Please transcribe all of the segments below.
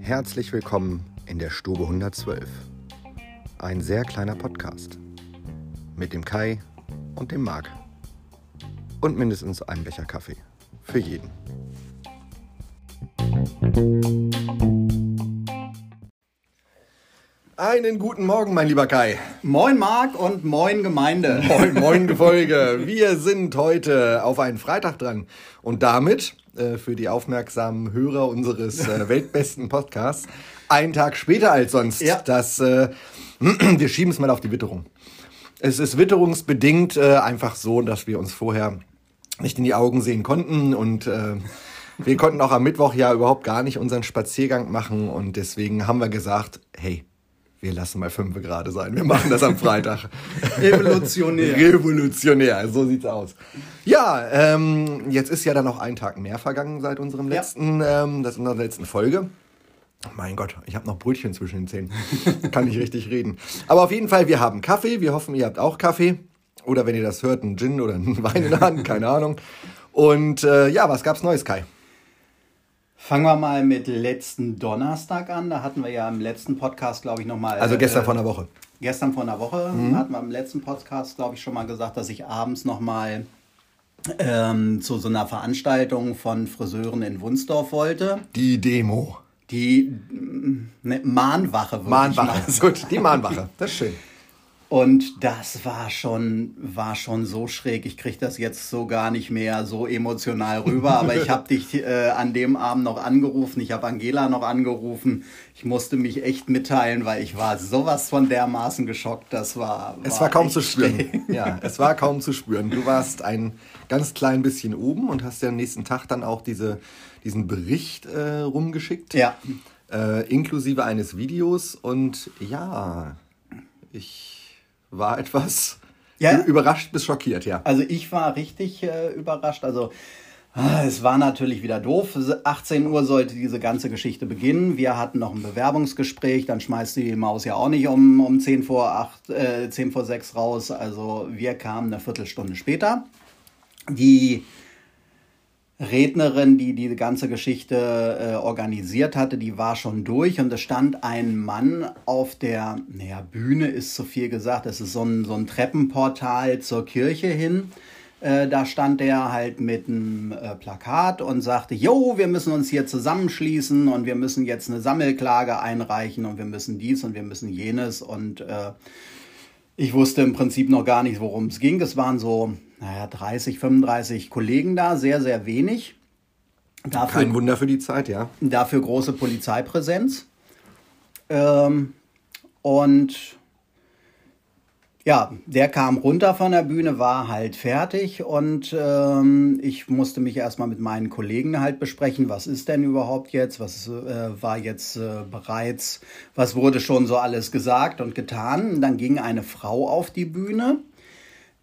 Herzlich willkommen in der Stube 112. Ein sehr kleiner Podcast. Mit dem Kai und dem Marc. Und mindestens einem Becher Kaffee. Für jeden. Einen guten Morgen, mein lieber Kai. Moin Marc und moin Gemeinde. Moin, moin Gefolge. Wir sind heute auf einen Freitag dran. Und damit, äh, für die aufmerksamen Hörer unseres äh, weltbesten Podcasts, einen Tag später als sonst. Ja. Das, äh, wir schieben es mal auf die Witterung. Es ist witterungsbedingt äh, einfach so, dass wir uns vorher nicht in die Augen sehen konnten und äh, wir konnten auch am Mittwoch ja überhaupt gar nicht unseren Spaziergang machen und deswegen haben wir gesagt, hey, wir lassen mal fünf gerade sein. Wir machen das am Freitag. Revolutionär. Revolutionär, so sieht's aus. Ja, ähm, jetzt ist ja dann noch ein Tag mehr vergangen seit unserem Ja. letzten, ähm, das unserer letzten Folge. Mein Gott, ich habe noch Brötchen zwischen den Zähnen. Kann nicht richtig reden. Aber auf jeden Fall, wir haben Kaffee. Wir hoffen, ihr habt auch Kaffee. Oder wenn ihr das hört, einen Gin oder einen Wein in der Hand, keine Ahnung. Und äh, ja, was gab's Neues, Kai? Fangen wir mal mit letzten Donnerstag an. Da hatten wir ja im letzten Podcast, glaube ich, nochmal. Also gestern von der Woche. Gestern von der Woche hatten wir im letzten Podcast, glaube ich, schon mal gesagt, dass ich abends nochmal ähm, zu so einer Veranstaltung von Friseuren in Wunsdorf wollte. Die Demo. Die ne, Mahnwache. Mahnwache. Gut, die Mahnwache. Das ist schön. Und das war schon, war schon so schräg. Ich kriege das jetzt so gar nicht mehr so emotional rüber. Aber ich habe dich äh, an dem Abend noch angerufen. Ich habe Angela noch angerufen. Ich musste mich echt mitteilen, weil ich war sowas von dermaßen geschockt. Das war. Es war kaum zu spüren. schräg. Ja, es war kaum zu spüren. Du warst ein ganz klein bisschen oben und hast ja am nächsten Tag dann auch diese, diesen Bericht äh, rumgeschickt. Ja. Äh, inklusive eines Videos. Und ja, ich war etwas Ja. überrascht bis schockiert, ja. Also ich war richtig äh, überrascht. Also ah, es war natürlich wieder doof. 18 Uhr sollte diese ganze Geschichte beginnen. Wir hatten noch ein Bewerbungsgespräch. Dann schmeißt die Maus ja auch nicht um, um 10 vor 8, äh, 10 vor 6 raus. Also wir kamen eine Viertelstunde später. Die Rednerin, die die ganze Geschichte äh, organisiert hatte, die war schon durch und es stand ein Mann auf der, naja, Bühne ist zu viel gesagt, es ist so ein, so ein Treppenportal zur Kirche hin. Äh, da stand er halt mit einem äh, Plakat und sagte, jo, wir müssen uns hier zusammenschließen und wir müssen jetzt eine Sammelklage einreichen und wir müssen dies und wir müssen jenes und äh, ich wusste im Prinzip noch gar nicht, worum es ging. Es waren so, naja, 30, 35 Kollegen da, sehr, sehr wenig. Dafür, Kein Wunder für die Zeit, ja. dafür große Polizeipräsenz. Ähm, und ja, der kam runter von der Bühne, war halt fertig und ähm, ich musste mich erstmal mit meinen Kollegen halt besprechen, was ist denn überhaupt jetzt, was äh, war jetzt äh, bereits, was wurde schon so alles gesagt und getan. Und dann ging eine Frau auf die Bühne,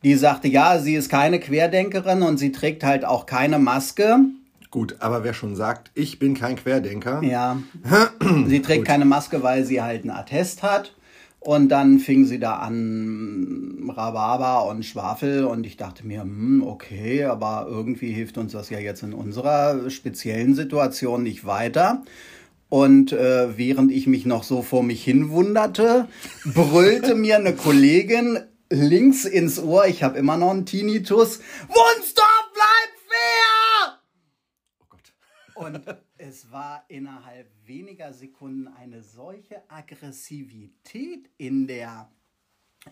die sagte, ja, sie ist keine Querdenkerin und sie trägt halt auch keine Maske. Gut, aber wer schon sagt, ich bin kein Querdenker, Ja. sie trägt keine Maske, weil sie halt einen Attest hat. Und dann fing sie da an, Rhabarber und Schwafel. Und ich dachte mir, hm, okay, aber irgendwie hilft uns das ja jetzt in unserer speziellen Situation nicht weiter. Und äh, während ich mich noch so vor mich hin wunderte, brüllte mir eine Kollegin links ins Ohr, ich habe immer noch einen Tinnitus, Wunstorf, bleib fair! Und es war innerhalb weniger Sekunden eine solche Aggressivität in der,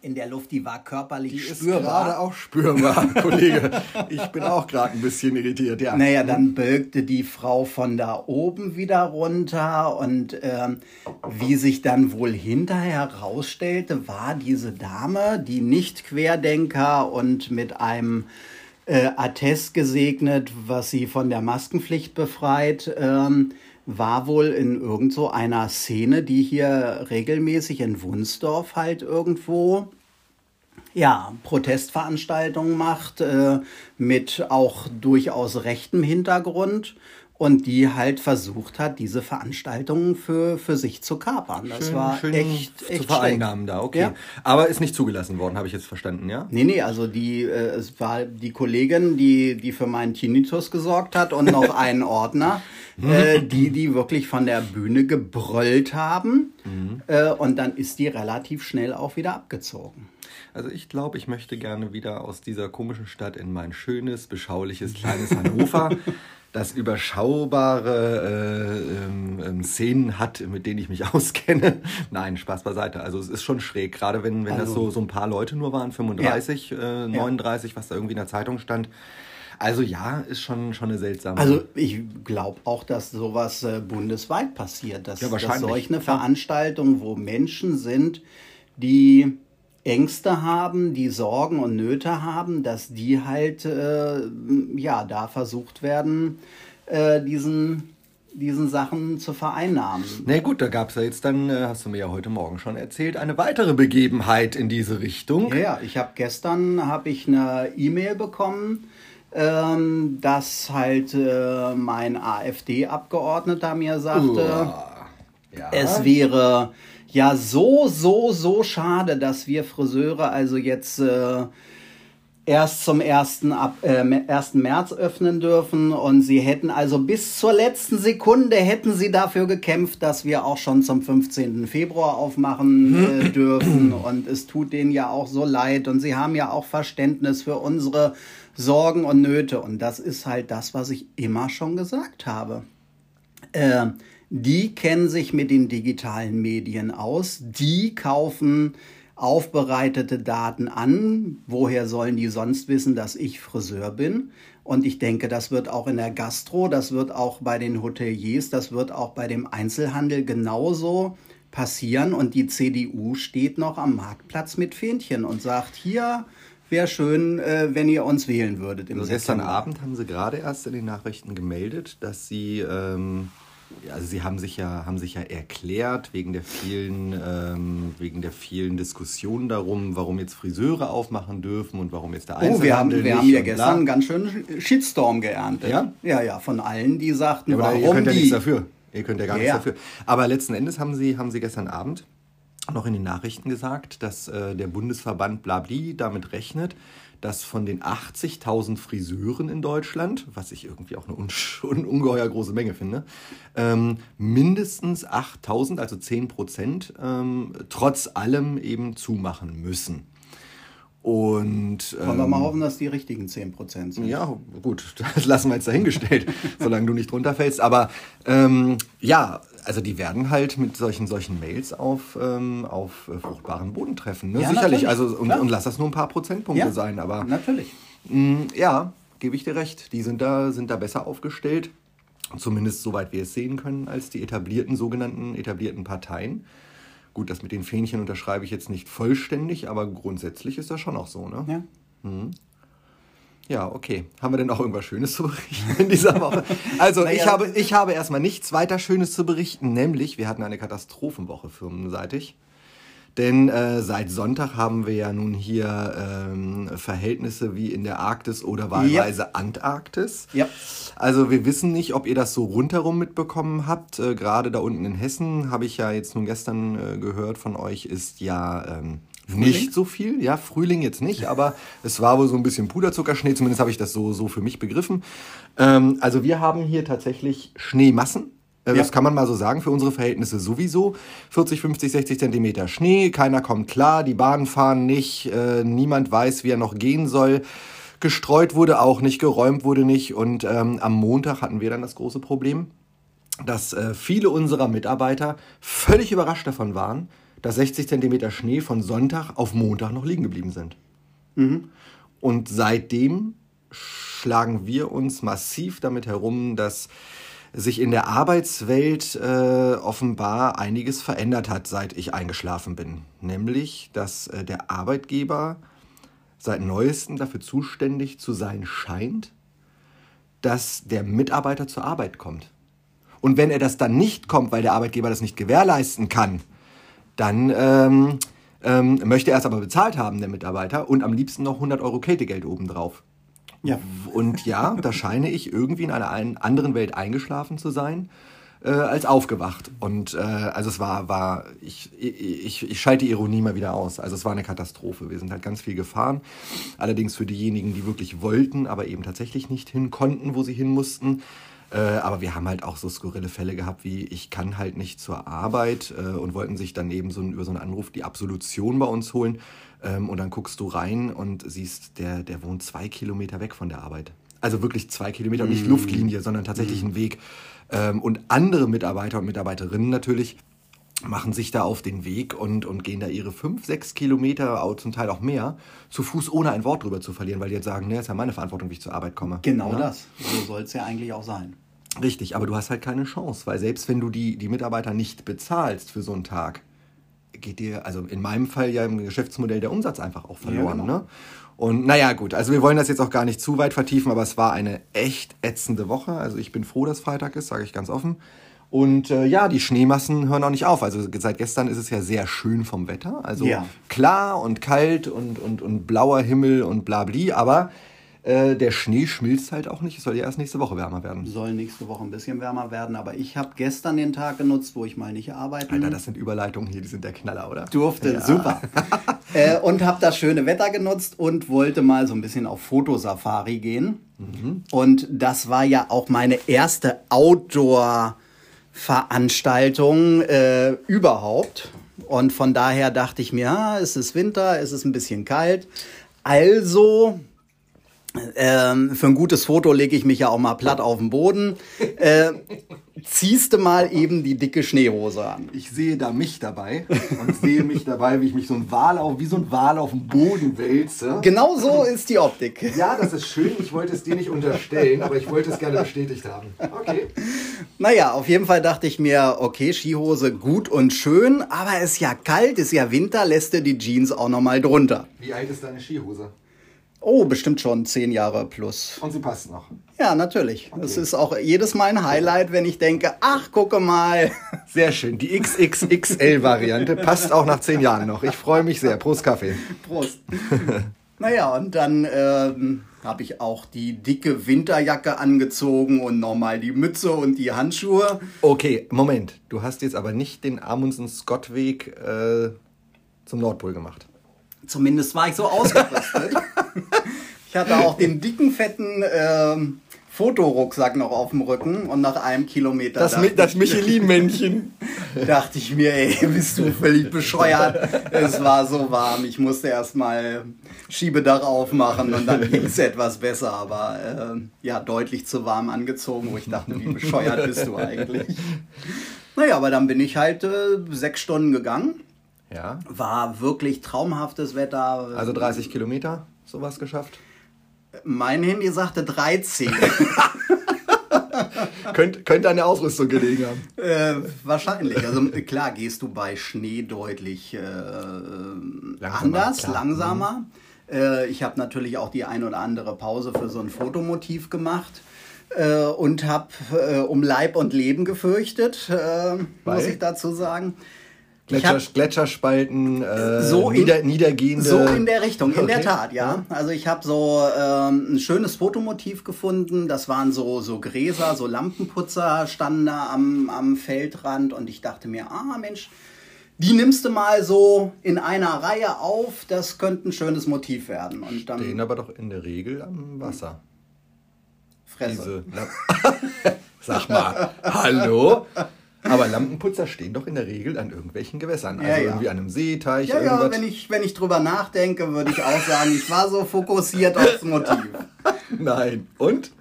in der Luft, die war körperlich die ist spürbar. gerade auch spürbar, Kollege. Ich bin auch gerade ein bisschen irritiert, ja. Naja, dann bölkte die Frau von da oben wieder runter und ähm, wie sich dann wohl hinterher herausstellte, war diese Dame, die nicht Querdenker und mit einem äh, Attest gesegnet, was sie von der Maskenpflicht befreit, ähm, war wohl in irgend so einer Szene, die hier regelmäßig in Wunsdorf halt irgendwo ja, Protestveranstaltungen macht, äh, mit auch durchaus rechtem Hintergrund. Und die halt versucht hat, diese Veranstaltungen für, für sich zu kapern. Das Schön- war schön echt, zu echt vereinnahmen schlecht. da, okay. Ja. Aber ist nicht zugelassen worden, habe ich jetzt verstanden, ja? Nee, nee, also die, äh, es war die Kollegin, die, die für meinen Tinnitus gesorgt hat und noch einen Ordner, äh, die, die wirklich von der Bühne gebrüllt haben. Äh, und dann ist die relativ schnell auch wieder abgezogen. Also ich glaube, ich möchte gerne wieder aus dieser komischen Stadt in mein schönes, beschauliches, kleines Hannover, das überschaubare äh, ähm, ähm, Szenen hat, mit denen ich mich auskenne. Nein, Spaß beiseite. Also es ist schon schräg, gerade wenn, wenn das Also- so, so ein paar Leute nur waren, 35, äh, 39, was da irgendwie in der Zeitung stand. Also ja, ist schon, schon eine seltsame... Also ich glaube auch, dass sowas äh, bundesweit passiert. Dass, Ja, dass solch eine Veranstaltung, wo Menschen sind, die Ängste haben, die Sorgen und Nöte haben, dass die halt äh, ja da versucht werden, äh, diesen, diesen Sachen zu vereinnahmen. Na gut, da gab es ja jetzt dann, äh, hast du mir ja heute Morgen schon erzählt, eine weitere Begebenheit in diese Richtung. Ja, ja, ich habe gestern habe ich eine E-Mail bekommen, ähm, dass halt äh, mein AfD-Abgeordneter mir sagte, Uah. Ja. es wäre ja so, so, so schade, dass wir Friseure also jetzt äh, erst zum 1. Ab, äh, 1. März öffnen dürfen und sie hätten also bis zur letzten Sekunde hätten sie dafür gekämpft, dass wir auch schon zum 15. Februar aufmachen äh, dürfen und es tut denen ja auch so leid und sie haben ja auch Verständnis für unsere Sorgen und Nöte und das ist halt das, was ich immer schon gesagt habe. Äh, die kennen sich mit den digitalen Medien aus, die kaufen aufbereitete Daten an. Woher sollen die sonst wissen, dass ich Friseur bin? Und ich denke, das wird auch in der Gastro, das wird auch bei den Hoteliers, das wird auch bei dem Einzelhandel genauso passieren. Und die CDU steht noch am Marktplatz mit Fähnchen und sagt, hier wäre schön, äh, wenn ihr uns wählen würdet im Also gestern. Abend haben sie gerade erst in den Nachrichten gemeldet, dass sie, ähm, also sie haben sich ja, haben sich ja erklärt wegen der vielen, ähm, wegen der vielen Diskussionen darum, warum jetzt Friseure aufmachen dürfen und warum jetzt der Oh, wir haben, Einzelhandel wir haben ja gestern einen ganz schönen Shitstorm geerntet. Ja? Ja, ja, von allen, die sagten, Ja, aber ihr warum könnt ja die. nichts dafür. Ihr könnt ja gar Ja, nichts dafür. Aber letzten Endes haben sie, haben sie gestern Abend noch in den Nachrichten gesagt, dass äh, der Bundesverband Blabli damit rechnet, dass von den 80.000 Friseuren in Deutschland, was ich irgendwie auch eine un un ungeheuer große Menge finde, ähm, mindestens 8.000, also 10 Prozent, ähm, trotz allem eben zumachen müssen. Und Wollen wir ähm, mal hoffen, dass die richtigen 10% sind. ja, gut, das lassen wir jetzt dahingestellt, solange du nicht drunter fällst. Aber ähm, ja, also die werden halt mit solchen solchen Mails auf, ähm, auf äh, fruchtbaren Boden treffen. Ne? Ja, Sicherlich, natürlich, also und, und lass das nur ein paar Prozentpunkte Ja, sein, aber Natürlich. mh, ja, gebe ich dir recht. Die sind da, sind da besser aufgestellt, zumindest soweit wir es sehen können, als die etablierten, sogenannten etablierten Parteien. Gut, das mit den Fähnchen unterschreibe ich jetzt nicht vollständig, aber grundsätzlich ist das schon auch so, ne? Ja. Ja, okay. Haben wir denn auch irgendwas Schönes zu berichten in dieser Woche? Also, ich, Naja, habe, ich habe erstmal nichts weiter Schönes zu berichten, nämlich wir hatten eine Katastrophenwoche firmenseitig. Denn äh, seit Sonntag haben wir ja nun hier ähm, Verhältnisse wie in der Arktis oder wahlweise Antarktis. Ja. Also wir wissen nicht, ob ihr das so rundherum mitbekommen habt. Äh, Gerade da unten in Hessen habe ich ja jetzt nun gestern äh, gehört von euch, ist ja ähm, nicht so viel. Ja, Frühling jetzt nicht, aber es war wohl so ein bisschen Puderzuckerschnee. Zumindest habe ich das so, so für mich begriffen. Ähm, also wir haben hier tatsächlich Schneemassen. Äh, Das Ja. kann man mal so sagen, für unsere Verhältnisse sowieso. 40, 50, 60 Zentimeter Schnee, keiner kommt klar, die Bahnen fahren nicht, äh, niemand weiß, wie er noch gehen soll. Gestreut wurde auch nicht, geräumt wurde nicht. Und ähm, am Montag hatten wir dann das große Problem, dass äh, viele unserer Mitarbeiter völlig überrascht davon waren, dass 60 Zentimeter Schnee von Sonntag auf Montag noch liegen geblieben sind. Und seitdem schlagen wir uns massiv damit herum, dass sich in der Arbeitswelt äh, offenbar einiges verändert hat, seit ich eingeschlafen bin. Nämlich, dass äh, der Arbeitgeber seit neuestem dafür zuständig zu sein scheint, dass der Mitarbeiter zur Arbeit kommt. Und wenn er das dann nicht kommt, weil der Arbeitgeber das nicht gewährleisten kann, dann ähm, ähm, möchte er es aber bezahlt haben, der Mitarbeiter, und am liebsten noch 100 Euro Kältegeld obendrauf. Ja. Und ja, da scheine ich irgendwie in einer anderen Welt eingeschlafen zu sein. Äh, als aufgewacht. Und äh, also es war, war ich, ich, ich schalte Ironie mal wieder aus. Also es war eine Katastrophe. Wir sind halt ganz viel gefahren. Allerdings für diejenigen, die wirklich wollten, aber eben tatsächlich nicht hin konnten, wo sie hin mussten. Äh, aber wir haben halt auch so skurrile Fälle gehabt, wie ich kann halt nicht zur Arbeit äh, und wollten sich dann eben so über so einen Anruf die Absolution bei uns holen. Ähm, und dann guckst du rein und siehst, der, der wohnt zwei Kilometer weg von der Arbeit. Also wirklich zwei Kilometer, mm. nicht Luftlinie, sondern tatsächlich mm. ein Weg. Ähm, und andere Mitarbeiter und Mitarbeiterinnen natürlich machen sich da auf den Weg und, und gehen da ihre fünf, sechs Kilometer, zum Teil auch mehr, zu Fuß, ohne ein Wort drüber zu verlieren, weil die jetzt sagen, ne, ist ja meine Verantwortung, wie ich zur Arbeit komme. Genau ja? das. So soll es ja eigentlich auch sein. Richtig, aber du hast halt keine Chance, weil selbst wenn du die, die Mitarbeiter nicht bezahlst für so einen Tag, geht dir, also in meinem Fall ja im Geschäftsmodell der Umsatz einfach auch verloren. Ja, genau. ne? Und naja, gut, also wir wollen das jetzt auch gar nicht zu weit vertiefen, aber es war eine echt ätzende Woche. Also ich bin froh, dass Freitag ist, sage ich ganz offen. Und äh, ja, die Schneemassen hören auch nicht auf. Also seit gestern ist es ja sehr schön vom Wetter. Also ja. klar und kalt und, und, und blauer Himmel und blabli, aber äh, der Schnee schmilzt halt auch nicht. Es soll ja erst nächste Woche wärmer werden. Soll nächste Woche ein bisschen wärmer werden, aber ich habe gestern den Tag genutzt, wo ich mal nicht arbeiten. Alter, das sind Überleitungen hier, die sind der Knaller, oder? Durfte, ja. super. äh, und habe das schöne Wetter genutzt und wollte mal so ein bisschen auf Fotosafari gehen. Mhm. Und das war ja auch meine erste Outdoor-Veranstaltung äh, überhaupt. Und von daher dachte ich mir, ah, es ist Winter, es ist ein bisschen kalt. Also ähm, für ein gutes Foto lege ich mich ja auch mal platt auf den Boden. Äh, ziehst du mal eben die dicke Schneehose an. Ich sehe da mich dabei und sehe mich dabei, wie ich mich so ein Wal auf, wie so ein Wal auf dem Boden wälze. Genau so ist die Optik. Ja, das ist schön. Ich wollte es dir nicht unterstellen, aber ich wollte es gerne bestätigt haben. Okay. Naja, auf jeden Fall dachte ich mir, okay, Skihose gut und schön, aber es ist ja kalt, ist ja Winter, lässt du die Jeans auch nochmal drunter. Wie alt ist deine Skihose? Oh, bestimmt schon zehn Jahre plus. Und sie passt noch. Ja, natürlich. Okay. Das ist auch jedes Mal ein Highlight, wenn ich denke, ach, gucke mal. Sehr schön. Die XXXL-Variante passt auch nach zehn Jahren noch. Ich freue mich sehr. Prost Kaffee. Prost. naja, und dann ähm, habe ich auch die dicke Winterjacke angezogen und nochmal die Mütze und die Handschuhe. Okay, Moment. Du hast jetzt aber nicht den Amundsen-Scott-Weg äh, zum Nordpol gemacht. Zumindest war ich so ausgerüstet. ich hatte auch den dicken, fetten ähm, Fotorucksack noch auf dem Rücken und nach einem Kilometer. Das, Mi das Michelin-Männchen. dachte ich mir, ey, bist du völlig bescheuert. es war so warm. Ich musste erstmal Schiebedach aufmachen und dann ging es etwas besser, aber äh, ja, deutlich zu warm angezogen, wo ich dachte, wie bescheuert bist du eigentlich. Naja, aber dann bin ich halt äh, sechs Stunden gegangen ja. War wirklich traumhaftes Wetter. Also 30 Kilometer, sowas geschafft? Mein Handy sagte 13. Könnt, könnte an der Ausrüstung gelegen haben. Äh, wahrscheinlich. Also klar gehst du bei Schnee deutlich äh, langsamer, anders, klar. langsamer. Mhm. Äh, ich habe natürlich auch die ein oder andere Pause für so ein Fotomotiv gemacht äh, und habe äh, um Leib und Leben gefürchtet, äh, muss ich dazu sagen. Gletscher, Gletscherspalten, äh, so in, nieder, niedergehende. So in der Richtung, in okay. der Tat, ja. Also ich habe so ähm, ein schönes Fotomotiv gefunden. Das waren so, so Gräser, so Lampenputzer standen da am, am Feldrand und ich dachte mir, ah Mensch, die nimmst du mal so in einer Reihe auf, das könnte ein schönes Motiv werden. Und dann, Stehen aber doch in der Regel am Wasser. Fresse. Sag mal, hallo? Aber Lampenputzer stehen doch in der Regel an irgendwelchen Gewässern. Also ja, ja. irgendwie an einem See, Teich, ja, irgendwas. Ja, wenn ich, wenn ich drüber nachdenke, würde ich auch sagen, ich war so fokussiert aufs Motiv. Nein. Und?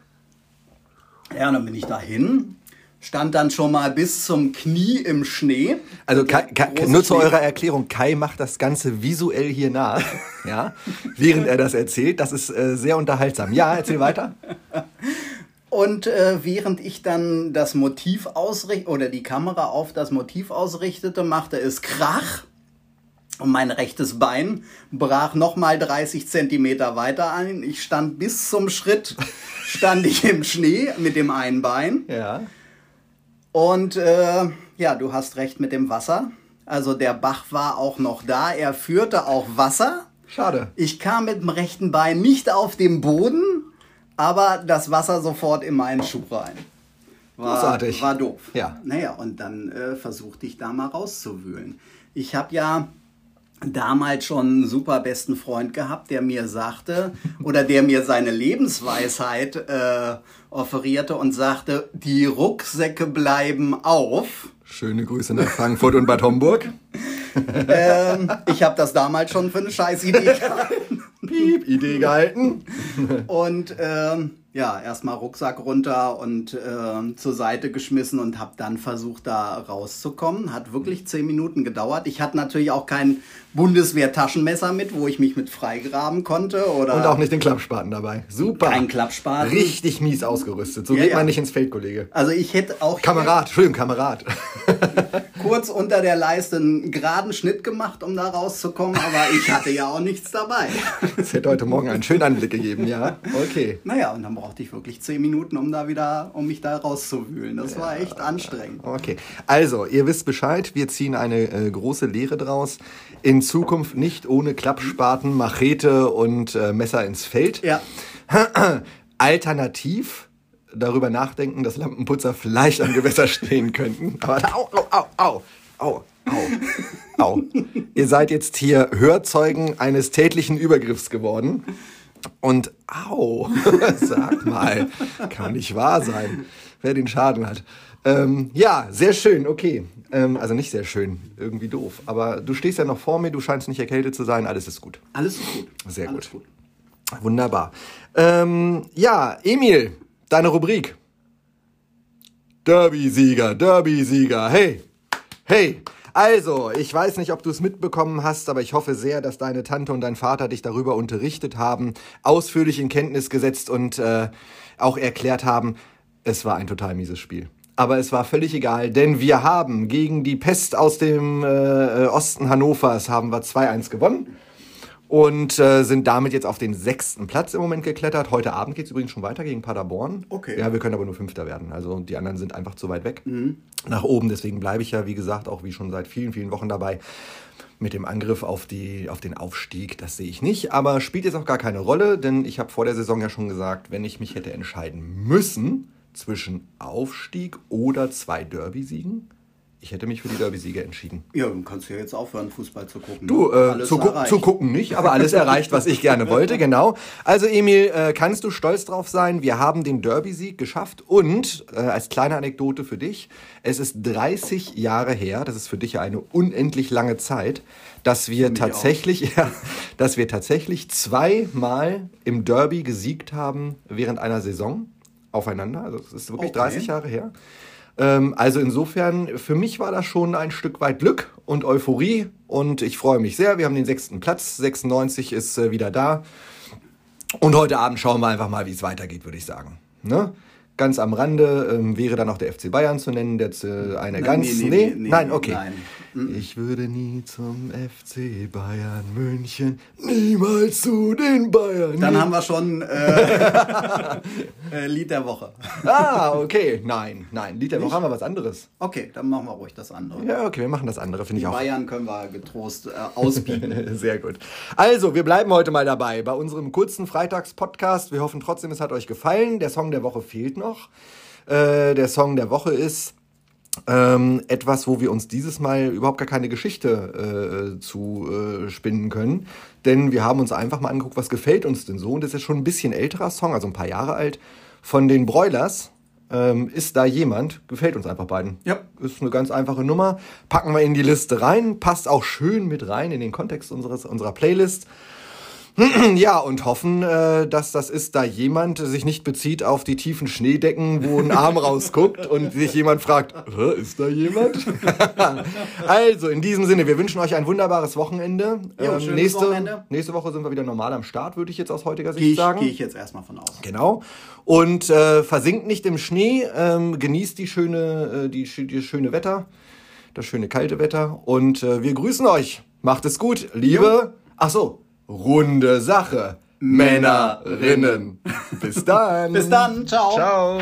Ja, dann bin ich dahin, stand dann schon mal bis zum Knie im Schnee. Also Kai, Kai, nur zu eurer Erklärung, Kai macht das Ganze visuell hier nach, ja, während er das erzählt. Das ist äh, sehr unterhaltsam. Ja, erzähl weiter. Und äh, während ich dann das Motiv ausrichtete oder die Kamera auf das Motiv ausrichtete, machte es Krach. Und mein rechtes Bein brach nochmal 30 Zentimeter weiter ein. Ich stand bis zum Schritt, stand ich im Schnee mit dem einen Bein. Ja. Und äh, ja, du hast recht mit dem Wasser. Also der Bach war auch noch da. Er führte auch Wasser. Schade. Ich kam mit dem rechten Bein nicht auf den Boden, aber das Wasser sofort in meinen Schuh rein. War, Großartig. war doof. Ja. Naja, und dann äh, versuchte ich da mal rauszuwühlen. Ich habe ja damals schon einen super besten Freund gehabt, der mir sagte oder der mir seine Lebensweisheit äh, offerierte und sagte, die Rucksäcke bleiben auf. Schöne Grüße nach Frankfurt und Bad Homburg. Ähm, ich habe das damals schon für eine Scheißidee gehalten. Piep, Idee gehalten. Und ähm, ja, erstmal Rucksack runter und ähm, zur Seite geschmissen und habe dann versucht, da rauszukommen. Hat wirklich zehn Minuten gedauert. Ich hatte natürlich auch kein Bundeswehr-Taschenmesser mit, wo ich mich mit freigraben konnte. Oder Und auch nicht den Klappspaten dabei. Super. Kein Klappspaten. Richtig mies ausgerüstet. So Ja, geht ja. man nicht ins Feld, Kollege. Also ich hätte auch Kamerad, Entschuldigung, Kamerad. kurz unter der Leiste einen geraden Schnitt gemacht, um da rauszukommen, aber ich hatte ja auch nichts dabei. Es hätte heute Morgen einen schönen Anblick gegeben, ja. Okay. Naja, und dann brauchte ich wirklich zehn Minuten, um da wieder, um mich da rauszuwühlen. Das war echt anstrengend. Okay. Also, ihr wisst Bescheid, wir ziehen eine äh, große Lehre draus. In Zukunft nicht ohne Klappspaten, Machete und äh, Messer ins Feld. Ja. Alternativ darüber nachdenken, dass Lampenputzer vielleicht am Gewässer stehen könnten. Aber au, au, au, au, au, au, au. Ihr seid jetzt hier Hörzeugen eines tätlichen Übergriffs geworden. Und au, sag mal, kann nicht wahr sein, wer den Schaden hat. Ähm, ja, sehr schön, okay. Ähm, also nicht sehr schön, irgendwie doof. Aber du stehst ja noch vor mir, du scheinst nicht erkältet zu sein, alles ist gut. Alles ist gut. Sehr Alles gut. Wunderbar. Ähm, ja, Emil, deine Rubrik. Derby-Sieger, Derby-Sieger. Hey, hey. Also, ich weiß nicht, ob du es mitbekommen hast, aber ich hoffe sehr, dass deine Tante und dein Vater dich darüber unterrichtet haben, ausführlich in Kenntnis gesetzt und äh, auch erklärt haben, es war ein total mieses Spiel. Aber es war völlig egal, denn wir haben gegen die Pest aus dem äh, Osten Hannovers haben wir 2-1 gewonnen und äh, sind damit jetzt auf den sechsten Platz im Moment geklettert. Heute Abend geht es übrigens schon weiter gegen Paderborn. Okay. Ja, wir können aber nur Fünfter werden. Also die anderen sind einfach zu weit weg nach oben. Deswegen bleibe ich ja, wie gesagt, auch wie schon seit vielen, vielen Wochen dabei. Mit dem Angriff auf, die, auf den Aufstieg, das sehe ich nicht. Aber spielt jetzt auch gar keine Rolle, denn ich habe vor der Saison ja schon gesagt, wenn ich mich hätte entscheiden müssen zwischen Aufstieg oder zwei Derby-Siegen, ich hätte mich für die Derby-Siege entschieden. Ja, dann kannst du ja jetzt aufhören, Fußball zu gucken. Du, äh, Alles zu, gu erreicht. zu gucken nicht, aber alles erreicht, was ich gerne wollte, genau. Also Emil, äh, kannst du stolz drauf sein, wir haben den Derby-Sieg geschafft und äh, als kleine Anekdote für dich, es ist 30 Jahre her, das ist für dich ja eine unendlich lange Zeit, dass wir tatsächlich, ja, dass wir tatsächlich zweimal im Derby gesiegt haben während einer Saison aufeinander. Also es ist wirklich Okay. 30 Jahre her. Ähm, also insofern, für mich war das schon ein Stück weit Glück und Euphorie und ich freue mich sehr. Wir haben den sechsten Platz, 96 ist äh, wieder da. Und heute Abend schauen wir einfach mal, wie es weitergeht, würde ich sagen. Ne? Ganz am Rande ähm, wäre dann auch der FC Bayern zu nennen, der äh, eine Nein, ganz. nee, nee, nee, nee, nein, okay. nein. Ich würde nie zum FC Bayern München, niemals zu den Bayern. Dann haben wir schon äh, äh, Lied der Woche. ah, okay. Nein, nein. Lied der Woche haben wir was anderes. Okay, dann machen wir ruhig das andere. Ja, okay, wir machen das andere, finde ich auch. Bayern können wir getrost äh, ausbieten. Sehr gut. Also, wir bleiben heute mal dabei bei unserem kurzen Freitags-Podcast. Wir hoffen trotzdem, es hat euch gefallen. Der Song der Woche fehlt noch. Äh, der Song der Woche ist ähm, etwas, wo wir uns dieses Mal überhaupt gar keine Geschichte äh, zu äh, spinnen können. Denn wir haben uns einfach mal angeguckt, was gefällt uns denn so. Und das ist schon ein bisschen älterer Song, also ein paar Jahre alt, von den Broilers. Ähm, ist da jemand? Gefällt uns einfach beiden. Ja. Ist eine ganz einfache Nummer. Packen wir in die Liste rein. Passt auch schön mit rein in den Kontext unseres, unserer Playlist. Ja, und hoffen, äh, dass das ist, da jemand sich nicht bezieht auf die tiefen Schneedecken, wo ein Arm rausguckt und sich jemand fragt, "Hä, ist da jemand? also, in diesem Sinne, wir wünschen euch ein wunderbares Wochenende. Ähm, Jo, schönes nächste, Wochenende. nächste Woche sind wir wieder normal am Start, würde ich jetzt aus heutiger Sicht Gehe ich, sagen. geh ich jetzt erstmal von aus. Genau. Und äh, versinkt nicht im Schnee, ähm, genießt die schöne, äh, die, die schöne Wetter, das schöne kalte Wetter. Und äh, wir grüßen euch. Macht es gut, liebe. Ach so, runde Sache, Männerinnen. Bis dann. Bis dann, ciao. Ciao.